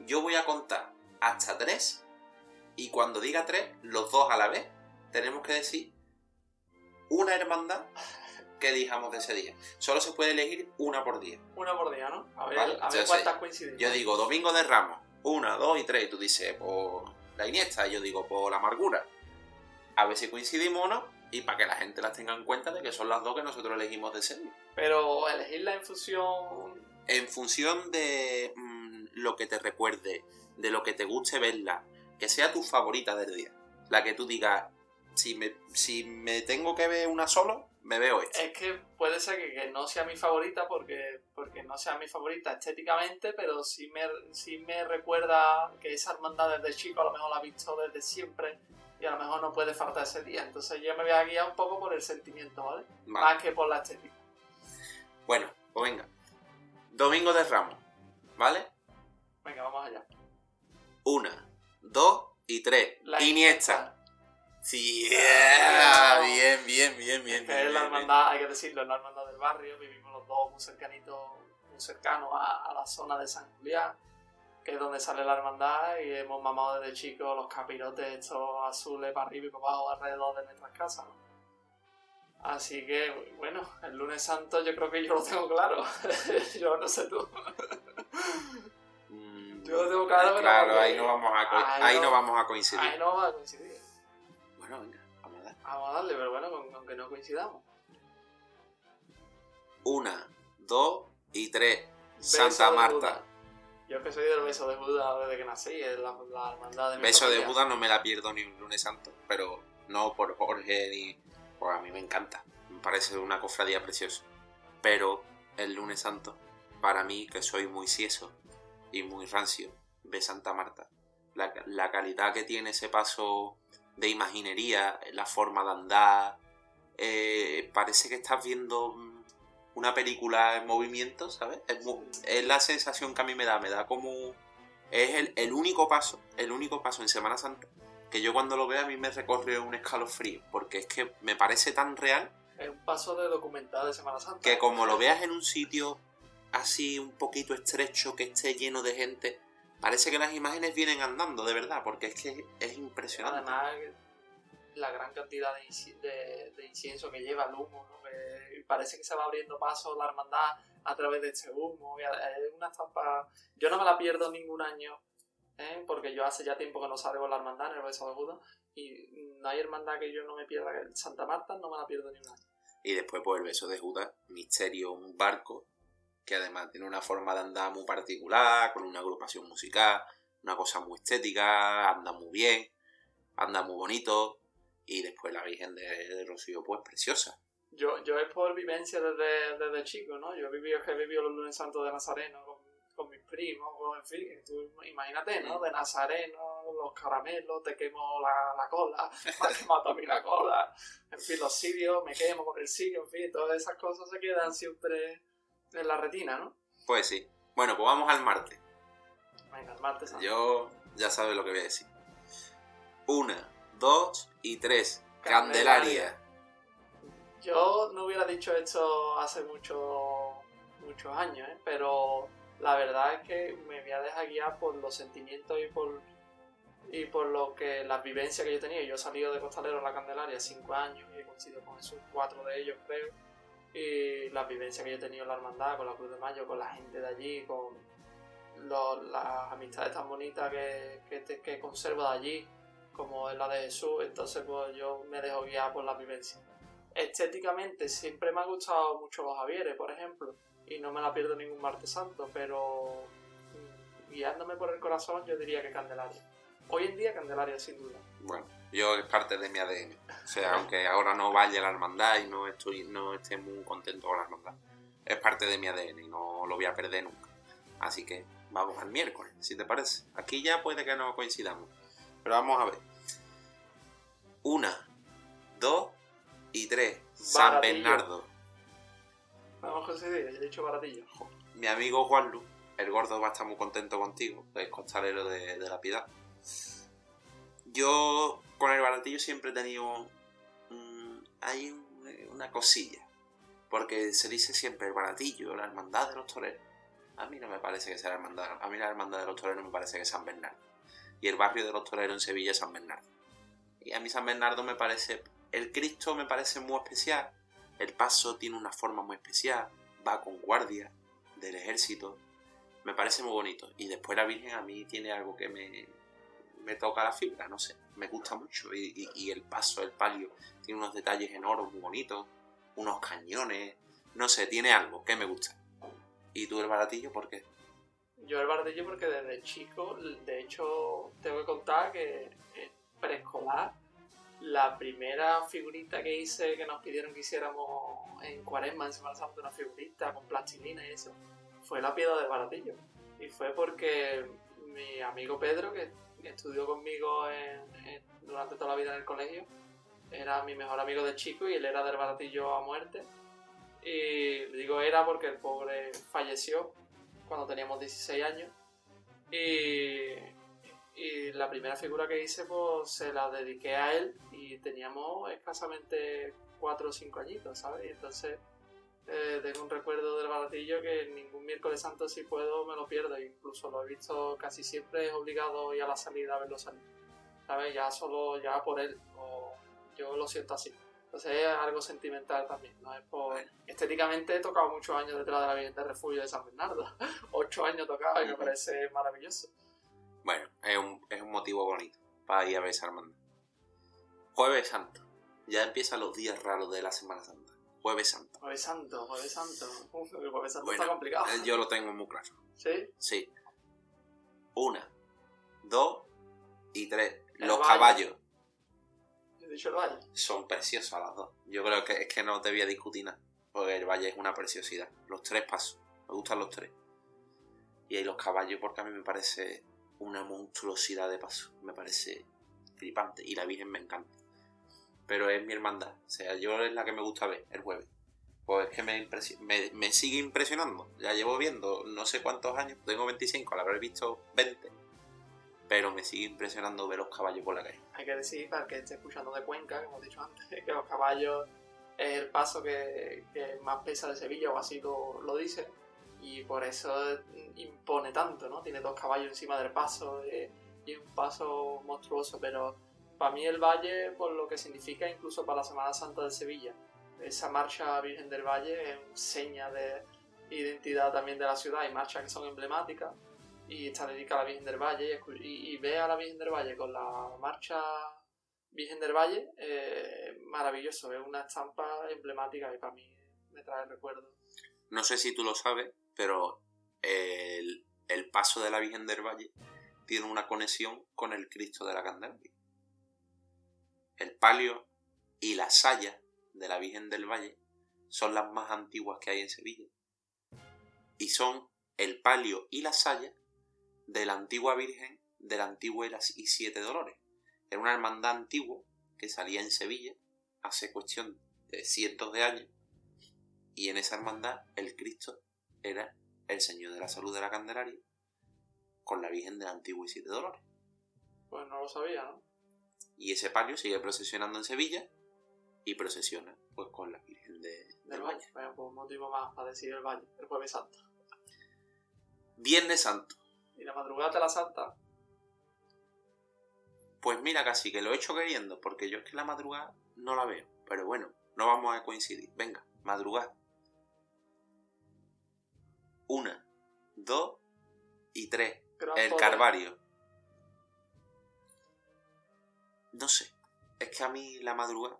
yo voy a contar hasta tres y cuando diga tres, los dos a la vez, tenemos que decir una hermandad que elijamos de ese día. Solo se puede elegir una por día.
una por día, ¿no? A ver,
Vale,
a ver cuántas coinciden.
Yo digo domingo de Ramos, una, dos y tres, y tú dices por la Iniesta, y yo digo por la amargura. A ver si coincidimos o no, y para que la gente las tenga en cuenta de que son las dos que nosotros elegimos de ese día.
Pero elegirla en función.
En función de mm, lo que te recuerde, de lo que te guste verla, que sea tu favorita del día. La que tú digas, si me, si me tengo que ver una solo, me veo esta.
Es que puede ser que, que no sea mi favorita porque, porque no sea mi favorita estéticamente, pero sí me, sí me recuerda que esa hermandad desde chico a lo mejor la he visto desde siempre y a lo mejor no puede faltar ese día. Entonces yo me voy a guiar un poco por el sentimiento, ¿vale?
Vale.
Más que por la estética.
Bueno, pues venga. Domingo de Ramos, ¿vale?
Venga, vamos allá.
Una, dos y tres.
La
Iniesta. Sí,
Ah.
bien, bien, bien, bien.
es la
bien,
hermandad, hay que decirlo, es la hermandad del barrio, vivimos los dos muy cercanitos, muy cercanos a, a la zona de San Julián, que es donde sale la hermandad y hemos mamado desde chicos los capirotes estos azules para arriba y para abajo alrededor de nuestras casas, ¿no? Así que, bueno, el lunes santo yo creo que yo lo tengo claro. yo no sé tú.
Mm,
Yo lo tengo claro, pero
Claro, ahí no vamos a,
Ahí
ahí
no-
no vamos a coincidir.
Ahí no vamos a coincidir.
Bueno, venga, vamos a dar.
Vamos a darle, pero bueno, aunque no coincidamos.
Una, dos y tres.
Beso
Santa Marta.
Yo que soy del beso de Buda desde que nací, es la, la hermandad de mi
Beso de. Buda no me la pierdo ni un lunes santo, pero no por Jorge ni. Pues a mí me encanta. Me parece una cofradía preciosa. Pero el lunes santo, para mí, que soy muy cieso y muy rancio, ve Santa Marta. La, la calidad que tiene ese paso de imaginería, la forma de andar. eh, parece que estás viendo mm, una película en movimiento, ¿sabes? Es, es la sensación que a mí me da. Me da como. Es el, el único paso, el único paso en Semana Santa que yo cuando lo veo a mí me recorre un escalofrío, porque es que me parece tan real
Es un paso de documental de Semana Santa.
que como lo veas en un sitio así un poquito estrecho, que esté lleno de gente, parece que las imágenes vienen andando, de verdad, porque es que es impresionante.
Además, la gran cantidad de, inci- de- de incienso que lleva el humo, ¿no? Que parece que se va abriendo paso la hermandad a través de este humo. Es una estampa. Yo no me la pierdo ningún año, ¿eh? porque yo hace ya tiempo que no salgo con la hermandad en el beso de Buda. Y no hay hermandad que yo no me pierda. que Santa Marta no me la pierdo ni un año.
Y después, pues el beso de Judas, misterio, un barco, que además tiene una forma de andar muy particular, con una agrupación musical, una cosa muy estética, anda muy bien, anda muy bonito. Y después la Virgen de, Rocío, pues preciosa.
Yo, yo es por vivencia desde, desde chico, ¿no? Yo he vivido, he vivido los lunes santos de Nazareno con, mis primos, en fin, tú imagínate, ¿no? De Nazareno, los caramelos, te quemo la, la cola, me quemado a mí la cola, en fin, los sirios, me quemo con el sirio, en fin, todas esas cosas se quedan siempre en la retina, ¿no?
Pues sí. Bueno, pues vamos al martes.
Venga, el martes.
Yo ya sabes lo que voy a decir. Una, dos y tres. Candelaria.
Yo no hubiera dicho esto hace mucho, muchos años, ¿eh? pero la verdad es que me voy a dejar guiar por los sentimientos y por y por lo que las vivencias que yo tenía. Yo he salido de Costalero a la Candelaria cinco años y he coincidido con esos cuatro de ellos, creo. Y las vivencias que yo he tenido en la hermandad, con la Cruz de Mayo, con la gente de allí, con las amistades tan bonitas que, que, conservo de allí, como es la de Jesús. Entonces, pues yo me dejo guiar por las vivencias. Estéticamente, siempre me ha gustado mucho los Javieres, por ejemplo y no me la pierdo ningún martes santo, pero guiándome por el corazón yo diría que Candelaria. Hoy en día Candelaria sin duda.
Bueno, yo es parte de mi ADN. O sea, aunque ahora no vaya la hermandad y no estoy no esté muy contento con la hermandad, es parte de mi ADN y no lo voy a perder nunca. Así que vamos al miércoles, si te parece. Aquí ya puede que no coincidamos. Pero vamos a ver. Una, dos y tres. San Bernardo.
Vamos a coincidir, he dicho baratillo.
Mi amigo Juanlu, el gordo va a estar muy contento contigo, es costalero de, la piedad. Yo con el baratillo siempre he tenido hay una cosilla. Porque se dice siempre el baratillo, la hermandad de los toreros. A mí no me parece que sea la hermandad. A mí la hermandad de los toreros me parece que es San Bernardo. Y el barrio de los toreros en Sevilla es San Bernardo. Y a mí San Bernardo me parece. El Cristo me parece muy especial. El paso tiene una forma muy especial, va con guardia del ejército. Me parece muy bonito. Y después la Virgen a mí tiene algo que me, me toca la fibra, no sé, me gusta mucho. Y, el paso, el palio, tiene unos detalles en oro muy bonitos, unos cañones, no sé, tiene algo que me gusta. ¿Y tú el baratillo por qué?
Yo el baratillo porque desde chico, de hecho, tengo que contar que preescolar la primera figurita que hice, que nos pidieron que hiciéramos en Cuaresma, en Semana Santa, una figurita con plastilina y eso, fue la piedra del baratillo. Y fue porque mi amigo Pedro, que estudió conmigo durante toda la vida en el colegio, era mi mejor amigo de chico y él era del baratillo a muerte. Y digo era porque el pobre falleció cuando teníamos 16 años. Y la primera figura que hice, pues se la dediqué a él y teníamos escasamente 4 o 5 añitos, ¿sabes? Y entonces eh, tengo un recuerdo del baratillo que ningún miércoles santo, si puedo, me lo pierdo. Incluso lo he visto casi siempre, es obligado ir a la salida a verlo salir, ¿sabes? Ya solo, ya por él, o yo lo siento así. Entonces es algo sentimental también, ¿no? Es por... Estéticamente he tocado muchos años detrás de la Virgen de Refugio de San Bernardo. Ocho años tocado y me parece maravilloso.
Bueno, es un, es un motivo bonito para ir a ver esa hermandad. Jueves Santo. Ya empiezan los días raros de la Semana Santa. Jueves Santo.
Jueves Santo, Jueves Santo. Uf, el Jueves Santo está complicado. Eh,
yo lo tengo muy claro.
¿Sí?
Sí. Una, dos y tres. los caballos.
¿He dicho el valle?
Son preciosos las dos. Yo creo que es que no te voy a discutir nada. Porque el valle es una preciosidad. Los tres pasos. Me gustan los tres. Y ahí los caballos porque a mí me parece una monstruosidad de paso. Me parece flipante. Y la Virgen me encanta. Pero es mi hermandad. O sea, yo es la que me gusta ver el jueves. Pues es que me, me, sigue impresionando. Ya llevo viendo no sé cuántos años. Tengo 25, al haber visto 20. Pero me sigue impresionando ver los caballos por la calle.
Hay que decir, para el que esté escuchando de Cuenca, como he dicho antes, que los caballos es el paso que, más pesa de Sevilla, o así lo, lo dice y por eso impone tanto, ¿no? Tiene dos caballos encima del paso eh, y un paso monstruoso, pero para mí el Valle, por lo que significa incluso para la Semana Santa de Sevilla, esa marcha Virgen del Valle es seña de identidad también de la ciudad, hay marchas que son emblemáticas y está dedicada a la Virgen del Valle y, ve a la Virgen del Valle con la marcha Virgen del Valle, eh, maravilloso, es una estampa emblemática y para mí me trae recuerdos.
No sé si tú lo sabes, pero el, paso de la Virgen del Valle tiene una conexión con el Cristo de la Candelaria. el palio y la saya de la Virgen del Valle son las más antiguas que hay en Sevilla. Y son el palio y la saya de la antigua Virgen de la antigua y siete dolores. Era una hermandad antigua que salía en Sevilla hace cuestión de cientos de años. Y en esa hermandad el Cristo era el Señor de la Salud de la Candelaria con la Virgen de la Antigua y Siete Dolores.
Pues no lo sabía, ¿no?
Y ese palio sigue procesionando en Sevilla y procesiona pues con la Virgen de, del,
Del
Valle.
Valle. Bueno, pues un motivo más para decir el Valle, el Jueves Santo.
Viernes Santo.
Y la madrugada de la Santa,
Pues mira, casi que lo he hecho queriendo, porque yo es que la madrugada no la veo. Pero bueno, no vamos a coincidir. Venga, madrugada. Una, dos y tres.
gran
El
poder.
Calvario. No sé. Es que a mí la madrugada.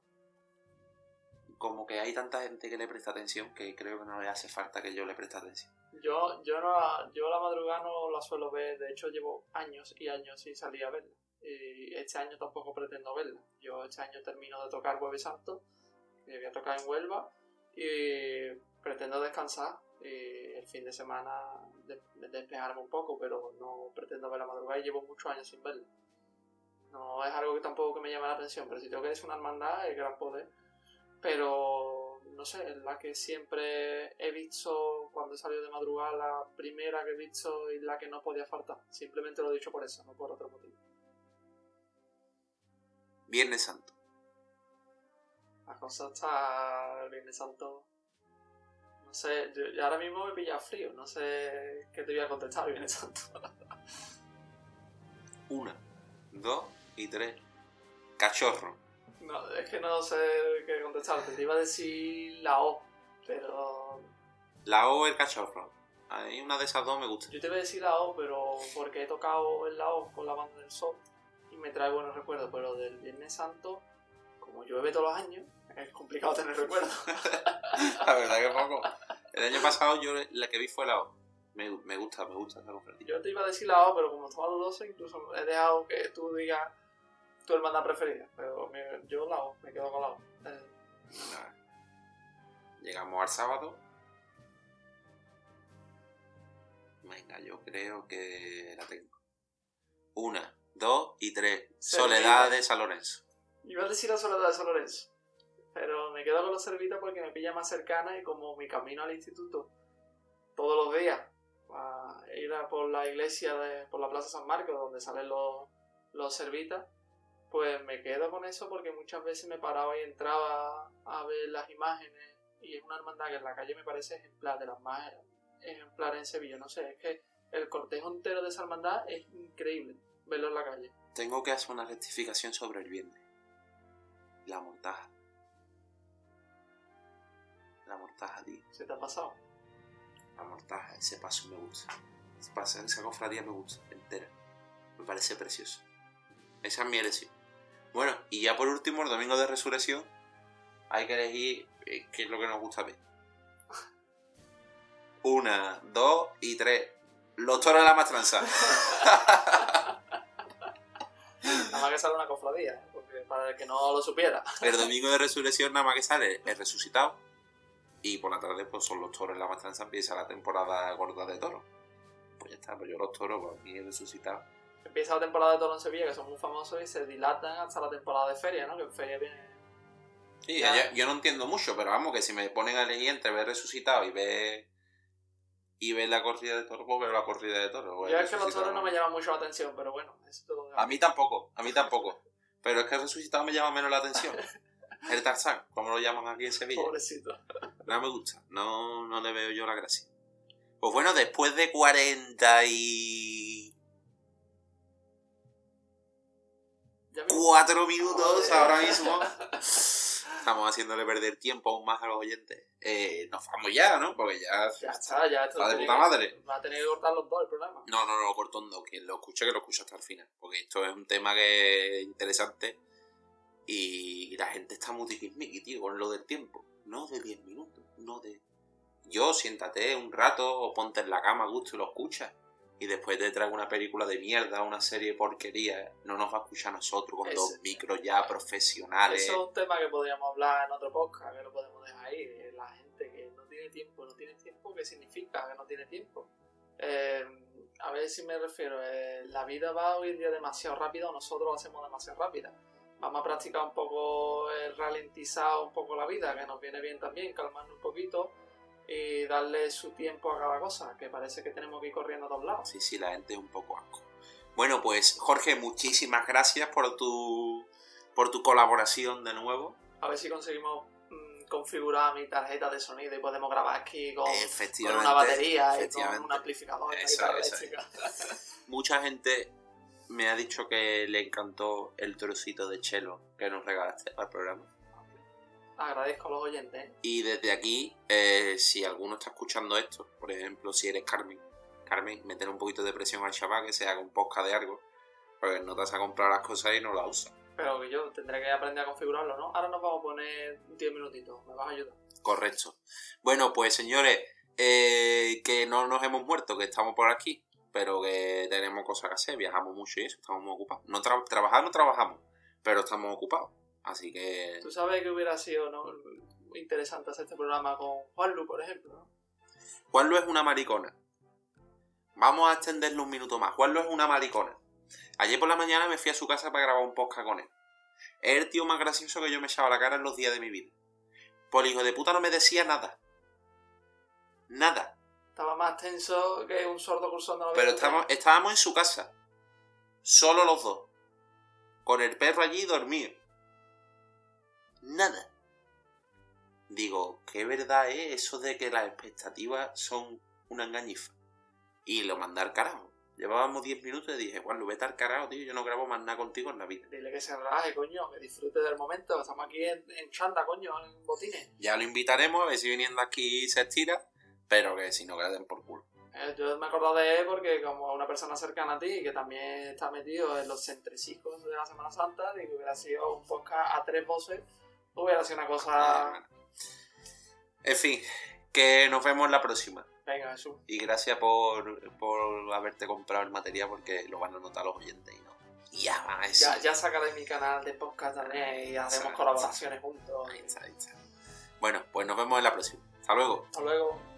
Como que hay tanta gente que le presta atención que creo que no le hace falta que yo le preste atención.
Yo, yo, no la, yo la madrugada no la suelo ver, de hecho llevo años y años sin salir a verla. Y este año tampoco pretendo verla. Yo este año termino de tocar Jueves Santo, y voy a tocar en Huelva, y pretendo descansar y el fin de semana de- de despejarme un poco, pero no pretendo ver la madrugada y llevo muchos años sin verla. No es algo que tampoco que me llame la atención, pero si tengo que decir una hermandad, es gran poder. Pero no sé, es la que siempre he visto cuando he salido de madrugada, la primera que he visto y la que no podía faltar. Simplemente lo he dicho por eso, no por otro motivo.
Viernes Santo.
La cosa está el Viernes Santo. No sé, yo, ahora mismo me pilla frío, no sé qué te voy a contestar el Viernes Santo.
Una, dos y tres. Cachorro.
No, es que no sé qué contestarte. Te iba a decir la O, pero
La O el cachorro. A mí una de esas dos me gusta.
Yo te voy a decir la O, pero porque he tocado en la O con la banda del Sol y me trae buenos recuerdos, pero del Viernes Santo, como llueve todos los años, es complicado tener recuerdos.
La verdad que poco. El año pasado yo la que vi fue la O. Me, me gusta, me gusta esa cofradía.
Yo te iba a decir la O, pero como estaba dudoso, incluso he dejado que tú digas tu hermana preferida, pero me- yo la O, me quedo con la O. Eh.
Llegamos al sábado. Venga, yo creo que la tengo. Una, dos y tres. Soledad de San Lorenzo.
Iba a decir la Soledad de San Lorenzo, pero me quedo con los Servitas porque me pilla más cercana y como mi camino al instituto todos los días a ir por la iglesia, de, por la Plaza San Marcos, donde salen los, los Servitas, pues me quedo con eso porque muchas veces me paraba y entraba a ver las imágenes y es una hermandad que en la calle me parece ejemplar, de las más ejemplares en Sevilla. No sé, es que el cortejo entero de esa hermandad es increíble verlo en la calle.
Tengo que hacer una rectificación sobre el viernes. La mortaja. Mortaja, tío.
¿Se te ha pasado?
La mortaja, ese paso me gusta. Ese paso, esa cofradía me gusta, entera. Me parece precioso. Esa es mi elección. Bueno, y ya por último, el domingo de resurrección, hay que elegir eh, qué es lo que nos gusta ver. Una, dos y tres. Los toros de la mastranza.
Nada más que sale una cofradía, porque para el que no lo supiera.
El domingo de resurrección nada más que sale el resucitado. Y por la tarde pues son los toros en la mastranza, empieza la temporada gorda de toros. Pues ya está, pues yo los toros, pues aquí he resucitado.
Empieza la temporada de Toro en Sevilla, que son muy famosos, y se dilatan hasta la temporada de feria, ¿no? Que en feria viene...
Sí,
Ya.
yo, yo no entiendo mucho, pero vamos, que si me ponen a elegir entre ver resucitado y ver y ver la corrida de toros, pues veo la corrida de toros. el
Yo es que los toros no me llaman mucho la atención, pero bueno, eso dejo.
A mí tampoco, a mí tampoco. Pero es que el resucitado me llama menos la atención. El Tarzán, como lo llaman aquí en Sevilla.
Pobrecito.
No me gusta, no, no le veo yo la gracia. Pues bueno, después de 40 y... Cuatro minutos
Joder.
ahora mismo. Estamos haciéndole perder tiempo aún más a los oyentes. Eh, nos vamos ya, ¿no? Porque ya...
Ya está, ya esto
Va de puta
que-
madre.
Va a tener que cortar los dos el programa.
No, no, no, corto no. Quien lo escuche, que lo escuche hasta el final. Porque esto es un tema que es interesante. Y la gente está muy tiquismiqui, tío, con lo del tiempo. No de 10 minutos, no de... Yo, siéntate un rato o ponte en la cama a gusto y lo escuchas. y después te trae una película de mierda, una serie de porquería, no nos va a escuchar a nosotros con
Ese-
dos micros ya profesionales.
Eso es un tema que podríamos hablar en otro podcast, que lo podemos dejar ahí. La gente que no tiene tiempo, no tiene tiempo, ¿qué significa que no tiene tiempo? Eh, a ver si me refiero, eh, la vida va hoy en día demasiado rápida o nosotros lo hacemos demasiado rápida. Vamos a practicar un poco el ralentizar un poco la vida, que nos viene bien también, calmarnos un poquito y darle su tiempo a cada cosa, que parece que tenemos que ir corriendo a todos lados.
Sí, sí, la gente es un poco asco. Bueno, pues Jorge, muchísimas gracias por tu, por tu colaboración de nuevo.
A ver si conseguimos mm, configurar mi tarjeta de sonido y podemos grabar aquí con, una batería y con un amplificador y una
Eso,
guitarra
eso.
eléctrica.
Mucha gente me ha dicho que le encantó el trocito de chelo que nos regalaste al programa.
Agradezco a los oyentes. ¿eh?
Y desde aquí, eh, si alguno está escuchando esto, por ejemplo, si eres Carmen, Carmen, meter un poquito de presión al chaval que se haga un podcast de algo, porque no te vas a comprar las cosas y no las usa.
Pero que yo tendré que aprender a configurarlo, ¿no? Ahora nos vamos a poner 10 minutitos. ¿Me vas a ayudar?
Correcto. Bueno, pues señores, eh, que no nos hemos muerto, que estamos por aquí, pero que tenemos cosas que hacer, viajamos mucho y eso, estamos muy ocupados. No tra- trabajar no trabajamos, pero estamos ocupados. Así que
Tú sabes que hubiera sido ¿no? interesante hacer este programa con Juanlu, por ejemplo, ¿no?
Juanlo es una maricona. Vamos a extenderlo un minuto más. Juanlo es una maricona. Ayer por la mañana me fui a su casa para grabar un podcast con él. Es el tío más gracioso que yo me echaba la cara en los días de mi vida. Por hijo de puta no me decía nada. Nada.
Estaba más tenso que un sordo cursando la
Pero
vida.
estábamos, estábamos en su casa. Solo los dos. Con el perro allí dormido. Nada. Digo, qué verdad es eso de que las expectativas son una engañifa. Y lo mandé al carajo. Llevábamos 10 minutos y dije, bueno, vete al carajo, tío, yo no grabo más nada contigo en la vida.
Dile que se relaje, coño, que disfrute del momento. Estamos aquí en, en chanda, coño, en botines.
Ya lo invitaremos, a ver si viniendo aquí se estira, pero que si no, que le den por culo.
Eh, yo me he acordado de él porque como una persona cercana a ti que también está metido en los centresicos de la Semana Santa, digo que hubiera sido un podcast a tres voces, hubiera sido una cosa...
En fin, que nos vemos en la próxima.
Venga, Jesús.
Y gracias por, por haberte comprado el material porque lo van a notar los oyentes y no. Y ya van a decir.
Ya, ya sacaré mi canal de podcast también y haremos
Exacto.
colaboraciones juntos.
Ahí está, ahí está. Bueno, pues nos vemos en la próxima. Hasta luego.
Hasta luego.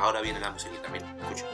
Ahora viene la musiquita, mira, escucha.